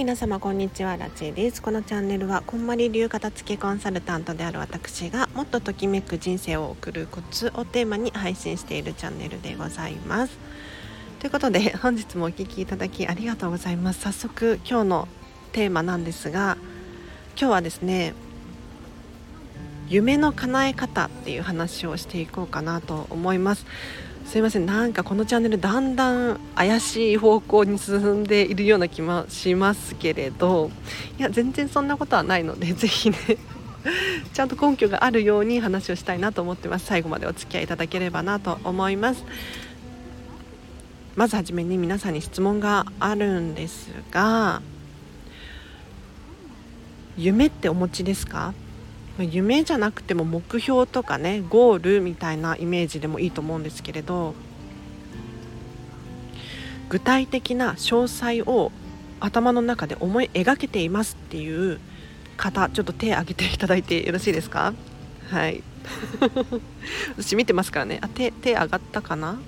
皆様こんにちはラチェです。このチャンネルはこんまり流片付けコンサルタントである私がもっとときめく人生を送るコツをテーマに配信しているチャンネルでございます。ということで本日もお聴きいただきありがとうございます。早速今日のテーマなんですが今日はですね夢の叶え方っていう話をしていこうかなと思います。すいません。なんかこのチャンネルだんだん怪しい方向に進んでいるような気もしますけれど。いや全然そんなことはないので 是非ね。ちゃんと根拠があるように話をしたいなと思ってます。最後までお付き合いいただければなと思います。まずはじめに皆さんに質問があるんですが夢ってお持ちですか？夢じゃなくても目標とかねゴールみたいなイメージでもいいと思うんですけれど具体的な詳細を頭の中で思い描けていますっていう方ちょっと手挙げていただいてよろしいですか？はい。私見てますからね。あ手手上がったかな？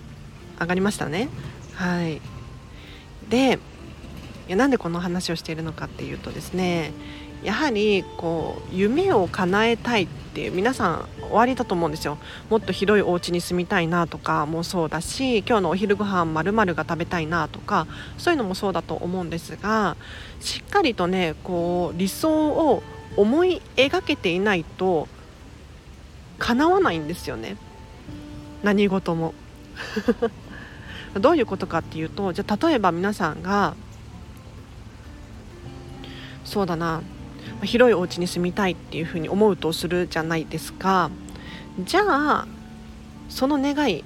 上がりましたね。はい。でいやなんでこの話をしているのかっていうとですねやはりこう夢を叶えたいって皆さん終わりだと思うんですよ。もっと広いお家に住みたいなとかもそうだし今日のお昼ご飯まるが食べたいなとかそういうのもそうだと思うんですがしっかりとねこう理想を思い描けていないと叶わないんですよね。何事も。どういうことかっていうとじゃあ例えば皆さんがそうだな。広いお家に住みたいっていうふうに思うとするじゃないですか。じゃあその願い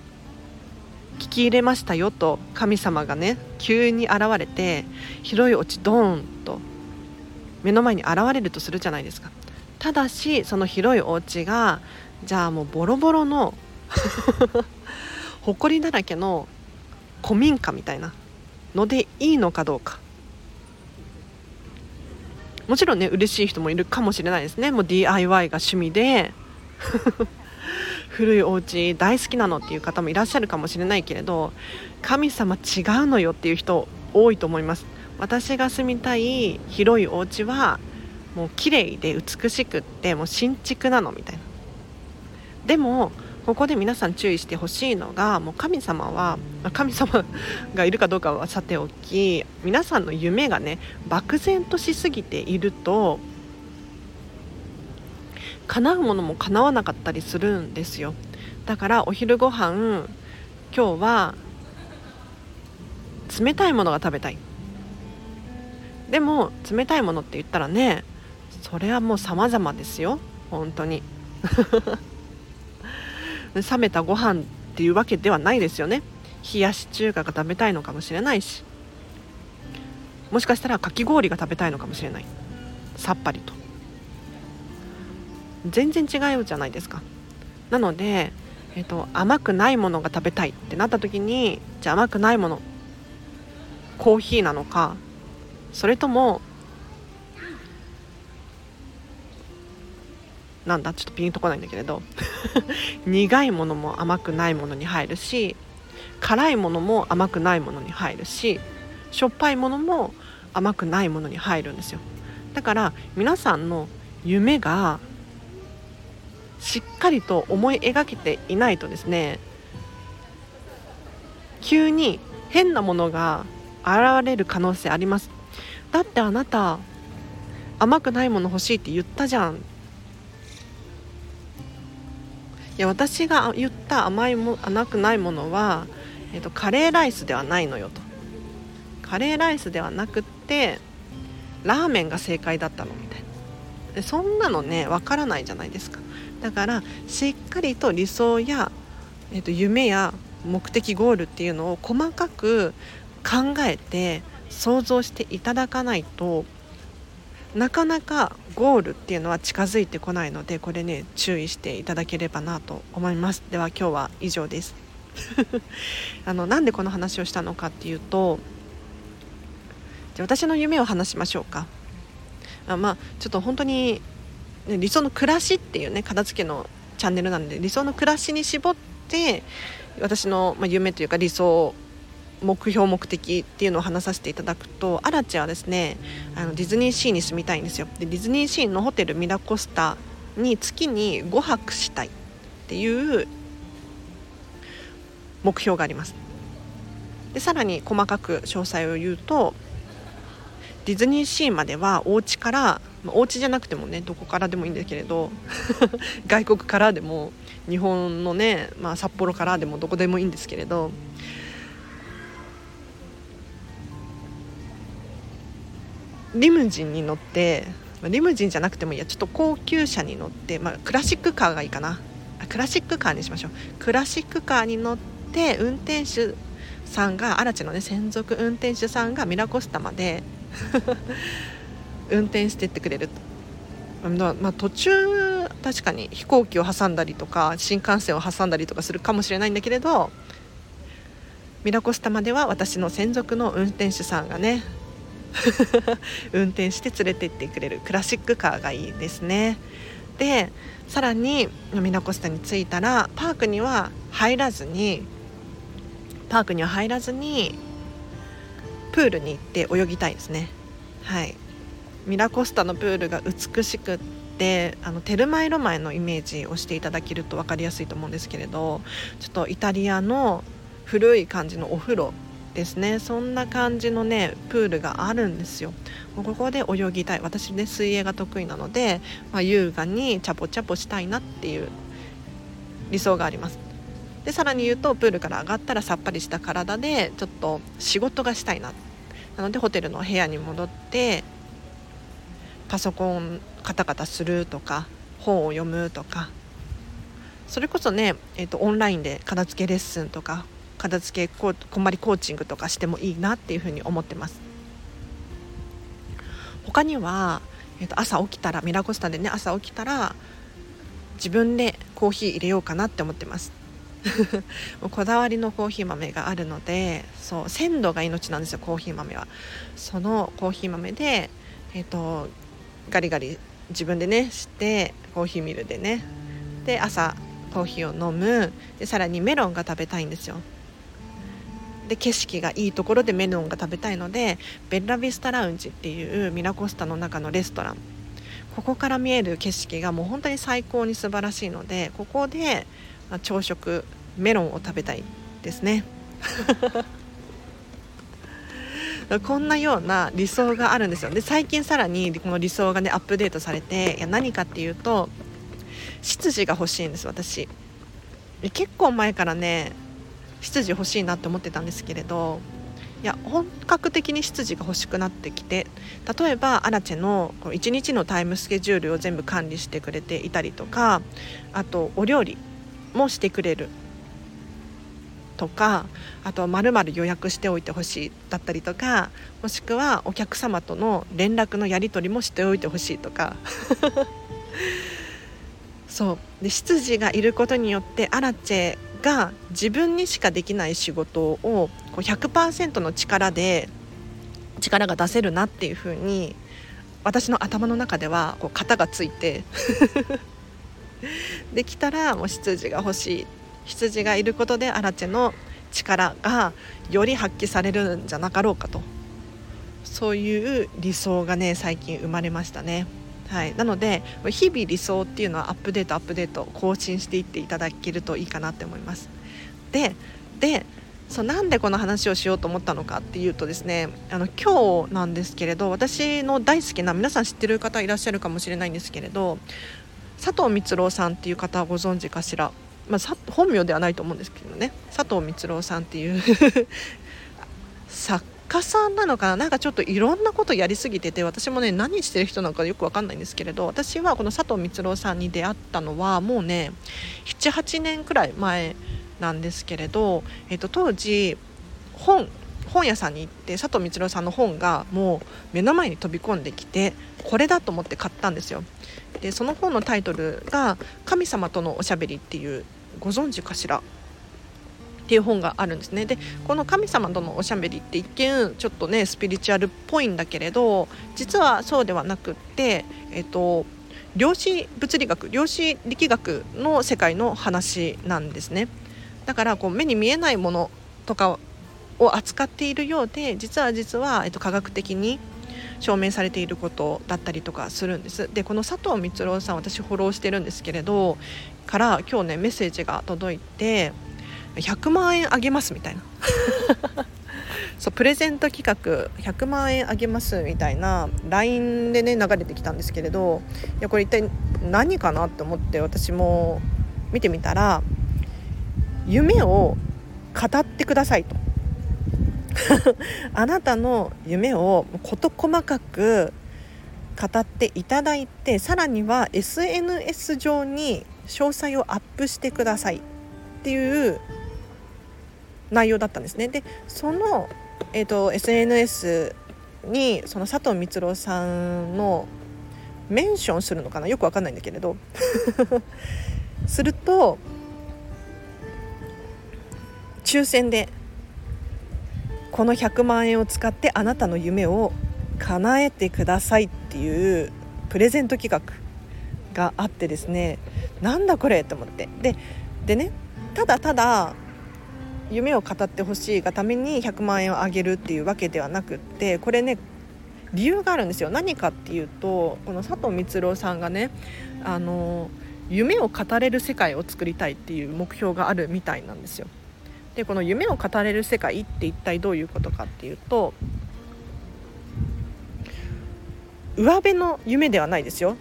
聞き入れましたよと神様がね急に現れて広いお家ドーンと目の前に現れるとするじゃないですか。ただしその広いお家がじゃあもうボロボロの 埃だらけの古民家みたいなのでいいのかどうか。もちろんね嬉しい人もいるかもしれないですね。もう DIY が趣味で 古いお家大好きなのっていう方もいらっしゃるかもしれないけれど神様違うのよっていう人多いと思います。私が住みたい広いお家はもう綺麗で美しくってもう新築なのみたいな。でもここで皆さん注意してほしいのがもう神様は神様がいるかどうかはさておき皆さんの夢がね漠然としすぎていると叶うものも叶わなかったりするんですよ。だからお昼ご飯今日は冷たいものが食べたい。でも冷たいものって言ったらねそれはもう様々ですよ。本当に。冷めたご飯っていうわけではないですよね。冷やし中華が食べたいのかもしれないし。もしかしたらかき氷が食べたいのかもしれない。さっぱりと。全然違うじゃないですか。なので、えーと、甘くないものが食べたいってなった時にじゃあ甘くないものコーヒーなのかそれともなんだちょっとピンとこないんだけれど。苦いものも甘くないものに入るし辛いものも甘くないものに入るししょっぱいものも甘くないものに入るんですよ。だから皆さんの夢がしっかりと思い描けていないとですね急に変なものが現れる可能性あります。だってあなた甘くないもの欲しいって言ったじゃん。いや私が言った甘いも甘くないものは、えーと、カレーライスではないのよと。カレーライスではなくってラーメンが正解だったのみたいな。そんなのねわからないじゃないですか。だからしっかりと理想や、えーと夢や目的ゴールっていうのを細かく考えて想像していただかないとなかなかゴールっていうのは近づいてこないのでこれね注意していただければなと思います。では今日は以上です。あのなんでこの話をしたのかっていうとじゃ私の夢を話しましょうか。あまあちょっと本当に、ね、理想の暮らしっていうね片付けのチャンネルなんで理想の暮らしに絞って私の、まあ、夢というか理想目標目的っていうのを話させていただくとアラチはですねあのディズニーシーに住みたいんですよ。でディズニーシーのホテルミラコスタに月に5泊したいっていう目標があります。でさらに細かく詳細を言うとディズニーシーまではお家からお家じゃなくてもねどこからでもいいんだけれど 外国からでも日本のね、まあ、札幌からでもどこでもいいんですけれどリムジンに乗ってリムジンじゃなくてもいいやちょっと高級車に乗って、まあ、クラシックカーがいいかな。クラシックカーにしましょう。クラシックカーに乗って運転手さんがアラチのね専属運転手さんがミラコスタまで 運転してってくれるまあ、途中確かに飛行機を挟んだりとか新幹線を挟んだりとかするかもしれないんだけれどミラコスタまでは私の専属の運転手さんがね 運転して連れてってくれるクラシックカーがいいですね。でさらにミラコスタに着いたらパークには入らずにパークには入らずにプールに行って泳ぎたいですね。はい。ミラコスタのプールが美しくってあのテルマエロマエのイメージをしていただけると分かりやすいと思うんですけれどちょっとイタリアの古い感じのお風呂ですね。そんな感じのねプールがあるんですよ。ここで泳ぎたい。私ね水泳が得意なので、まあ、優雅にチャポチャポしたいなっていう理想があります。でさらに言うとプールから上がったらさっぱりした体でちょっと仕事がしたいな。なのでホテルの部屋に戻ってパソコンカタカタするとか本を読むとか。それこそね、えーと、オンラインで片付けレッスンとか片付けここんまりコーチングとかしてもいいなっていうふうに思ってます。他には、えーと朝起きたらミラコスタでね朝起きたら自分でコーヒー入れようかなって思ってます。こだわりのコーヒー豆があるのでそう鮮度が命なんですよコーヒー豆は。そのコーヒー豆でえっ、ー、とガリガリ自分でねしてコーヒーミルでね。で朝コーヒーを飲む。でさらにメロンが食べたいんですよ。で景色がいいところでメロンが食べたいのでベッラビスタラウンジっていうミラコスタの中のレストラン。ここから見える景色がもう本当に最高に素晴らしいのでここで朝食メロンを食べたいですね。こんなような理想があるんですよ。で最近さらにこの理想がねアップデートされていや何かっていうと執事が欲しいんです私。結構前からね執事欲しいなって思ってたんですけれどいや本格的に執事が欲しくなってきて例えばアラチェの1日のタイムスケジュールを全部管理してくれていたりとかあとお料理もしてくれるとかあとはまる予約しておいてほしいだったりとかもしくはお客様との連絡のやり取りもしておいてほしいとか。そう。で執事がいることによってアラチェが自分にしかできない仕事をこう100%の力で力が出せるなっていうふうに私の頭の中ではこう型がついて できたらもう執事が欲しい羊がいることでアラチェの力がより発揮されるんじゃなかろうかとそういう理想がね最近生まれましたね。はい、なので日々理想っていうのはアップデートアップデート更新していっていただけるといいかなって思います。ででそうなんでこの話をしようと思ったのかっていうとですねあの今日なんですけれど私の大好きな皆さん知ってる方いらっしゃるかもしれないんですけれど佐藤光郎さんっていう方ご存知かしら？まあ、本名ではないと思うんですけどね。佐藤光郎さんっていう作 家さんなのかな？なんかちょっといろんなことやりすぎてて私もね何してる人なのかよく分かんないんですけれど私はこの佐藤光郎さんに出会ったのはもうね78年くらい前なんですけれど、えー、と当時本本屋さんに行って佐藤光郎さんの本がもう目の前に飛び込んできてこれだと思って買ったんですよ。でその本のタイトルが「神様とのおしゃべり」っていうご存知かしら？っていう本があるんですね。でこの「神様とのおしゃべり」って一見ちょっとねスピリチュアルっぽいんだけれど実はそうではなくって、えっと、量子物理学量子力学の世界の話なんですね。だからこう目に見えないものとかを扱っているようで実は実は、えっと、科学的に証明されていることだったりとかするんです。でこの佐藤光郎さん私フォローしてるんですけれどから今日ねメッセージが届いて100万円あげますみたいな。そうプレゼント企画100万円あげますみたいな LINE でね流れてきたんですけれどいやこれ一体何かなって思って私も見てみたら夢を語ってくださいと。あなたの夢を事細かく語っていただいてさらには SNS 上に詳細をアップしてくださいっていう内容だったんですね。でその、えーと、SNS にその佐藤光郎さんのメンションするのかな？よくわかんないんだけれど。すると抽選でこの100万円を使ってあなたの夢を叶えてくださいっていうプレゼント企画があってですね。なんだこれ？と思って。ででねただただ夢を語ってほしいがために100万円をあげるっていうわけではなくってこれね理由があるんですよ何かっていうとこの佐藤光郎さんがねあの夢を語れる世界を作りたいっていう目標があるみたいなんですよ。でこの夢を語れる世界って一体どういうことかっていうと上辺の夢ではないですよ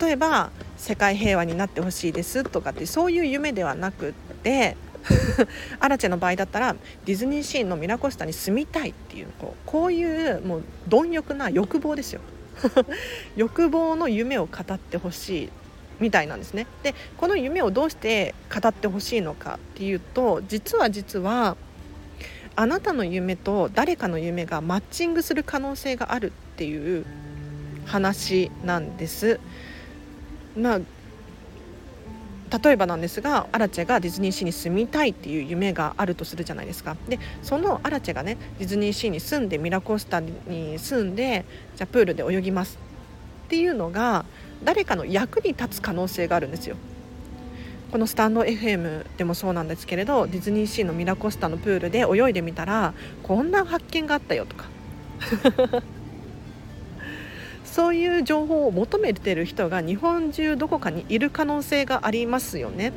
例えば世界平和になってほしいですとかってそういう夢ではなくって アラチェの場合だったらディズニーシーのミラコスタに住みたいっていうこうこういうもう貪欲な欲望ですよ 欲望の夢を語ってほしいみたいなんですねでこの夢をどうして語ってほしいのかっていうと実は実はあなたの夢と誰かの夢がマッチングする可能性があるっていう話なんです。まあ例えばなんですがアラチェがディズニーシーに住みたいっていう夢があるとするじゃないですかでそのアラチェがねディズニーシーに住んでミラコスタに住んでじゃあプールで泳ぎますっていうのが誰かの役に立つ可能性があるんですよ。このスタンド FM でもそうなんですけれどディズニーシーのミラコスタのプールで泳いでみたらこんな発見があったよとかそういう情報を求めてる人が日本中どこかにいる可能性がありますよね。っ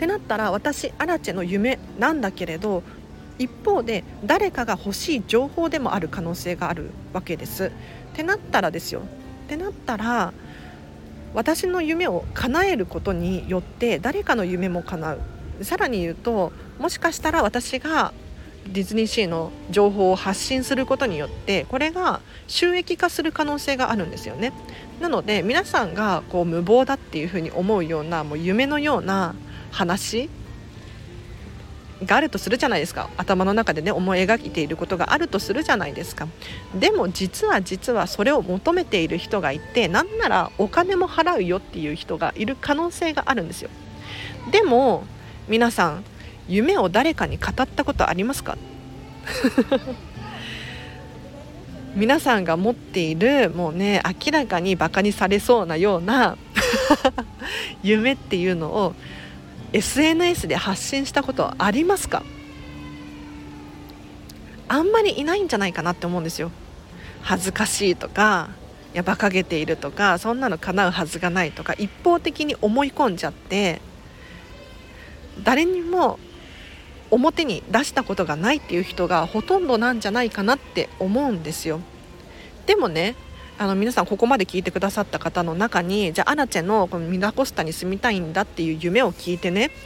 てなったら私アラチェの夢なんだけれど一方で誰かが欲しい情報でもある可能性があるわけです。ってなったらですよってなったら私の夢を叶えることによって誰かの夢も叶うさらに言うともしかしたら私がディズニーシーの情報を発信することによってこれが収益化する可能性があるんですよね。なので皆さんがこう無謀だっていうふうに思うようなもう夢のような話があるとするじゃないですか。頭の中でね思い描いていることがあるとするじゃないですか。でも実は実はそれを求めている人がいてなんならお金も払うよっていう人がいる可能性があるんですよ。でも皆さん夢を誰かに語ったことありますか？皆さんが持っているもうね明らかにバカにされそうなような 夢っていうのを SNS で発信したことありますか？あんまりいないんじゃないかなって思うんですよ。恥ずかしいとかいや馬鹿げているとかそんなの叶うはずがないとか一方的に思い込んじゃって誰にも表に出したことがないっていう人がほとんどなんじゃないかなって思うんですよ。でもねあの皆さんここまで聞いてくださった方の中にじゃあアナチェのこのミラコスタに住みたいんだっていう夢を聞いてね。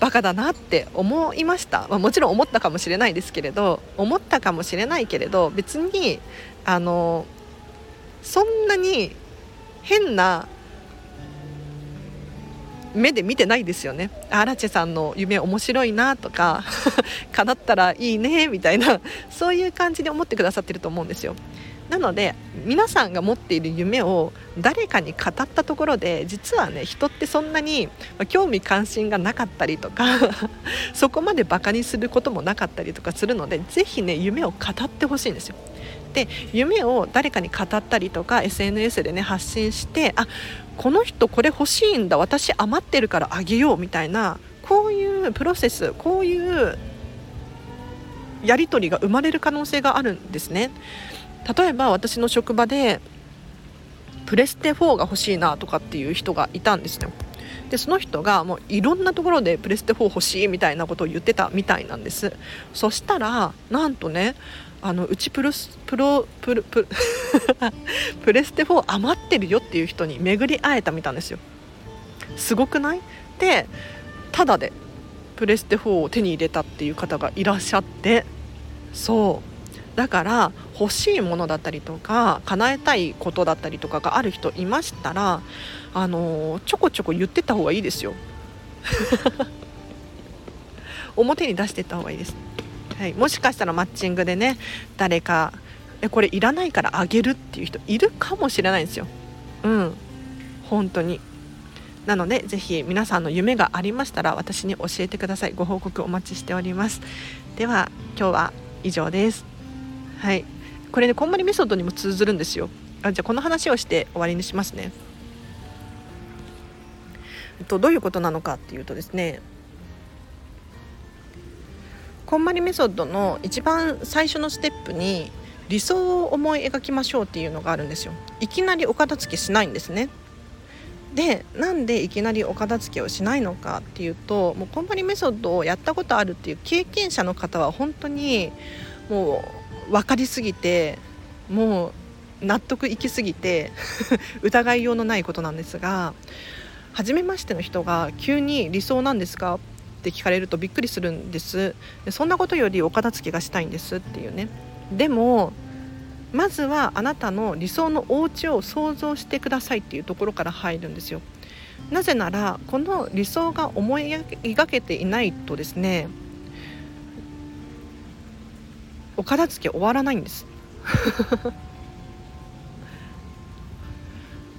バカだなって思いました、まあ、もちろん思ったかもしれないですけれど思ったかもしれないけれど別にあのそんなに変な目で見てないですよねアラチェさんの夢面白いなとか 叶ったらいいねみたいなそういう感じで思ってくださってると思うんですよなので皆さんが持っている夢を誰かに語ったところで実はね人ってそんなに興味関心がなかったりとか そこまでバカにすることもなかったりとかするのでぜひね夢を語ってほしいんですよ。で夢を誰かに語ったりとか SNS でね発信してあこの人これ欲しいんだ私余ってるからあげようみたいなこういうプロセスこういうやり取りが生まれる可能性があるんですね。例えば私の職場でプレステ4が欲しいなとかっていう人がいたんですよ。でその人がもういろんなところでプレステ4欲しいみたいなことを言ってたみたいなんです。そしたらなんとねあのうちプロプロプロプ プレステ4余ってるよっていう人に巡り会えたみたいですよ。すごくない？でただでプレステ4を手に入れたっていう方がいらっしゃって。そう。だから欲しいものだったりとか叶えたいことだったりとかがある人いましたらあのちょこちょこ言ってた方がいいですよ。表に出してった方がいいです、はい、もしかしたらマッチングでね誰かえこれいらないからあげるっていう人いるかもしれないんですよ。うん。本当に。なのでぜひ皆さんの夢がありましたら私に教えてください。ご報告お待ちしております。では今日は以上です。はい。これねこんまりメソッドにも通ずるんですよ。あじゃあこの話をして終わりにしますね。とどういうことなのかっていうとですねこんまりメソッドの一番最初のステップに理想を思い描きましょうっていうのがあるんですよ。いきなりお片付けしないんですね。でなんでいきなりお片付けをしないのかっていうともうこんまりメソッドをやったことあるっていう経験者の方は本当にもう分かりすぎてもう納得いきすぎて 疑いようのないことなんですが初めましての人が急に理想なんですかって聞かれるとびっくりするんです。そんなことよりお片付けがしたいんですっていうね。でもまずはあなたの理想のお家を想像してくださいっていうところから入るんですよ。なぜならこの理想が思い描けていないとですねお片付け終わらないんです。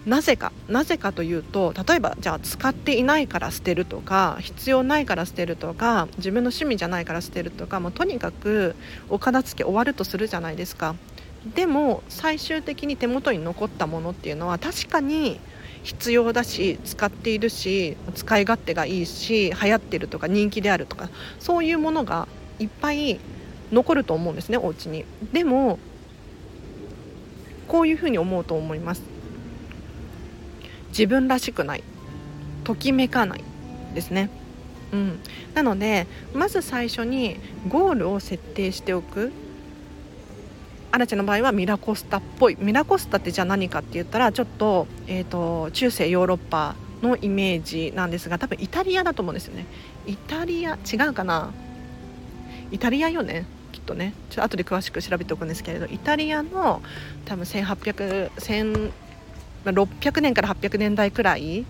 なぜかなぜかというと例えばじゃあ使っていないから捨てるとか必要ないから捨てるとか自分の趣味じゃないから捨てるとかもうとにかくお片付け終わるとするじゃないですか。でも最終的に手元に残ったものっていうのは確かに必要だし使っているし使い勝手がいいし流行ってるとか人気であるとかそういうものがいっぱい残ると思うんですねお家に。でもこういうふうに思うと思います。自分らしくない。ときめかない。ですね。うん、なのでまず最初にゴールを設定しておく。アラチェの場合はミラコスタっぽい。ミラコスタってじゃあ何かって言ったらちょっと,、えーと、中世ヨーロッパのイメージなんですが多分イタリアだと思うんですよね。イタリア違うかな。イタリアよね。きっとね。ちょっと後で詳しく調べておくんですけれどイタリアの多分1800 1000 600年から800年代くらい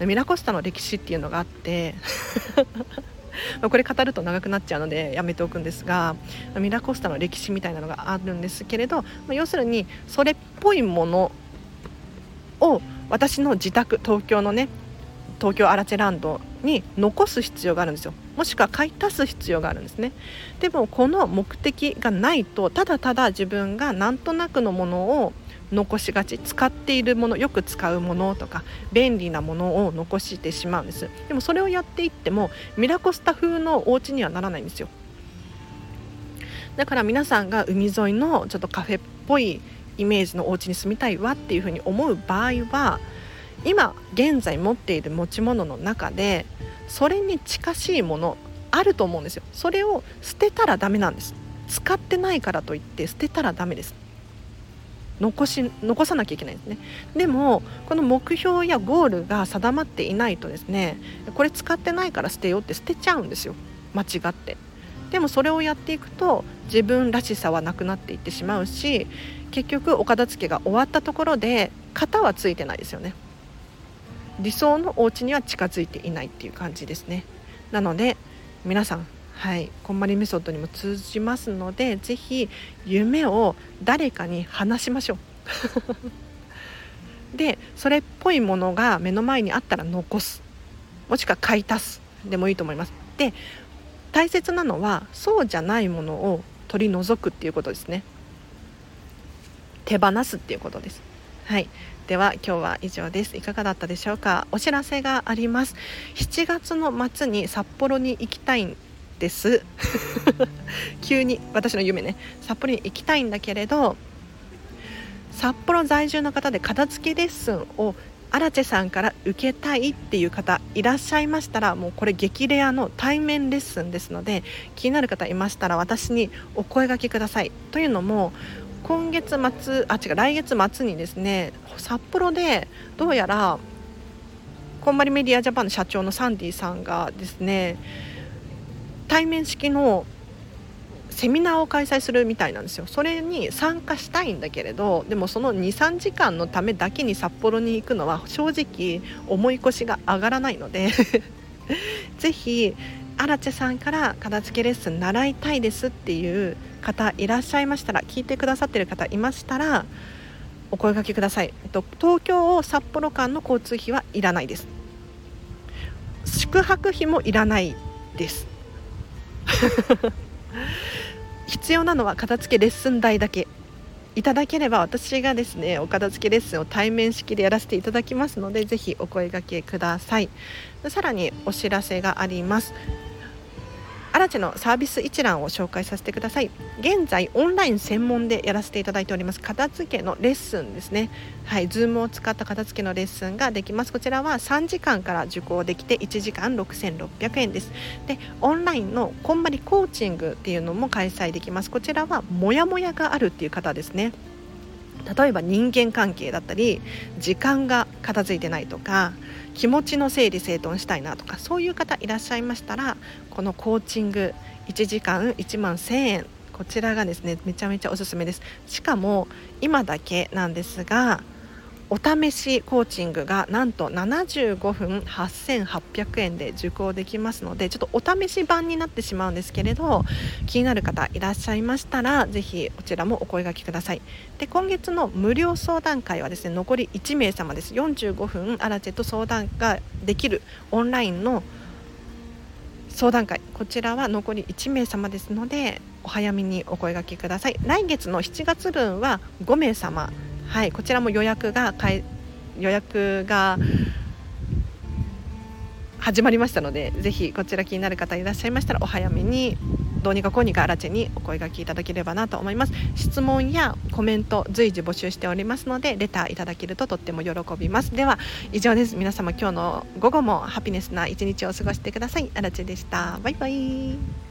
ミラコスタの歴史っていうのがあって これ語ると長くなっちゃうのでやめておくんですがミラコスタの歴史みたいなのがあるんですけれど要するにそれっぽいものを私の自宅東京のね東京アラチェランドに残す必要があるんですよ。もしくは買い足す必要があるんですね。でもこの目的がないとただただ自分がなんとなくのものを残しがち。使っているものよく使うものとか便利なものを残してしまうんです。でもそれをやっていってもミラコスタ風のお家にはならないんですよ。だから皆さんが海沿いのちょっとカフェっぽいイメージのお家に住みたいわっていうふうに思う場合は今現在持っている持ち物の中でそれに近しいものあると思うんですよ。それを捨てたらダメなんです。使ってないからといって捨てたらダメです。残し残さなきゃいけないんですね。でもこの目標やゴールが定まっていないとですねこれ使ってないから捨てようって捨てちゃうんですよ。間違って。でもそれをやっていくと自分らしさはなくなっていってしまうし結局お片付けが終わったところで型はついてないですよね。理想のお家には近づいていないっていう感じですね。なので皆さんはい、こんまりメソッドにも通じますのでぜひ夢を誰かに話しましょう。でそれっぽいものが目の前にあったら残す。もしくは買い足す。でもいいと思います。で大切なのはそうじゃないものを取り除くっていうことですね。手放すっていうことです。はい。では今日は以上です。いかがだったでしょうか？お知らせがあります。7月の末に札幌に行きたいです。急に私の夢ね札幌に行きたいんだけれど札幌在住の方で片付けレッスンをアラチェさんから受けたいっていう方いらっしゃいましたらもうこれ激レアの対面レッスンですので気になる方いましたら私にお声がけください。というのも今月末あ違う来月末にですね札幌でどうやらこんまりメディアジャパンの社長のサンディさんがですね対面式のセミナーを開催するみたいなんですよ。それに参加したいんだけれどでもその23時間のためだけに札幌に行くのは正直重い腰が上がらないので ぜひアラチェさんから片付けレッスン習いたいですっていう方いらっしゃいましたら聞いてくださってる方いましたらお声がけください。東京を札幌間の交通費はいらないです。宿泊費もいらないです。必要なのは片付けレッスン代だけ。いただければ私がですねお片付けレッスンを対面式でやらせていただきますのでぜひお声がけください。さらにお知らせがあります。アラチェのサービス一覧を紹介させてください。現在オンライン専門でやらせていただいております。片付けのレッスンですね。はい。Zoom を使った片付けのレッスンができます。こちらは3時間から受講できて1時間6600円です。でオンラインのこんまりコーチングっていうのも開催できます。こちらはモヤモヤがあるっていう方ですね。例えば人間関係だったり時間が片付いてないとか気持ちの整理整頓したいなとかそういう方いらっしゃいましたらこのコーチング1時間1万1000円こちらがですねめちゃめちゃおすすめです。しかも今だけなんですがお試しコーチングがなんと75分8800円で受講できますのでちょっとお試し版になってしまうんですけれど気になる方いらっしゃいましたらぜひこちらもお声がけください。で今月の無料相談会はですね残り1名様です。45分アラチェと相談ができるオンラインの相談会。こちらは残り1名様ですのでお早めにお声がけください。来月の7月分は5名様はい、こちらも予約が予約が始まりましたのでぜひこちら気になる方いらっしゃいましたらお早めにどうにかこうにかラチェにお声がけいただければなと思います。質問やコメント随時募集しておりますのでレターいただけるととっても喜びます。では以上です。皆様今日の午後もハピネスな一日を過ごしてください。アラチェでした。バイバイ。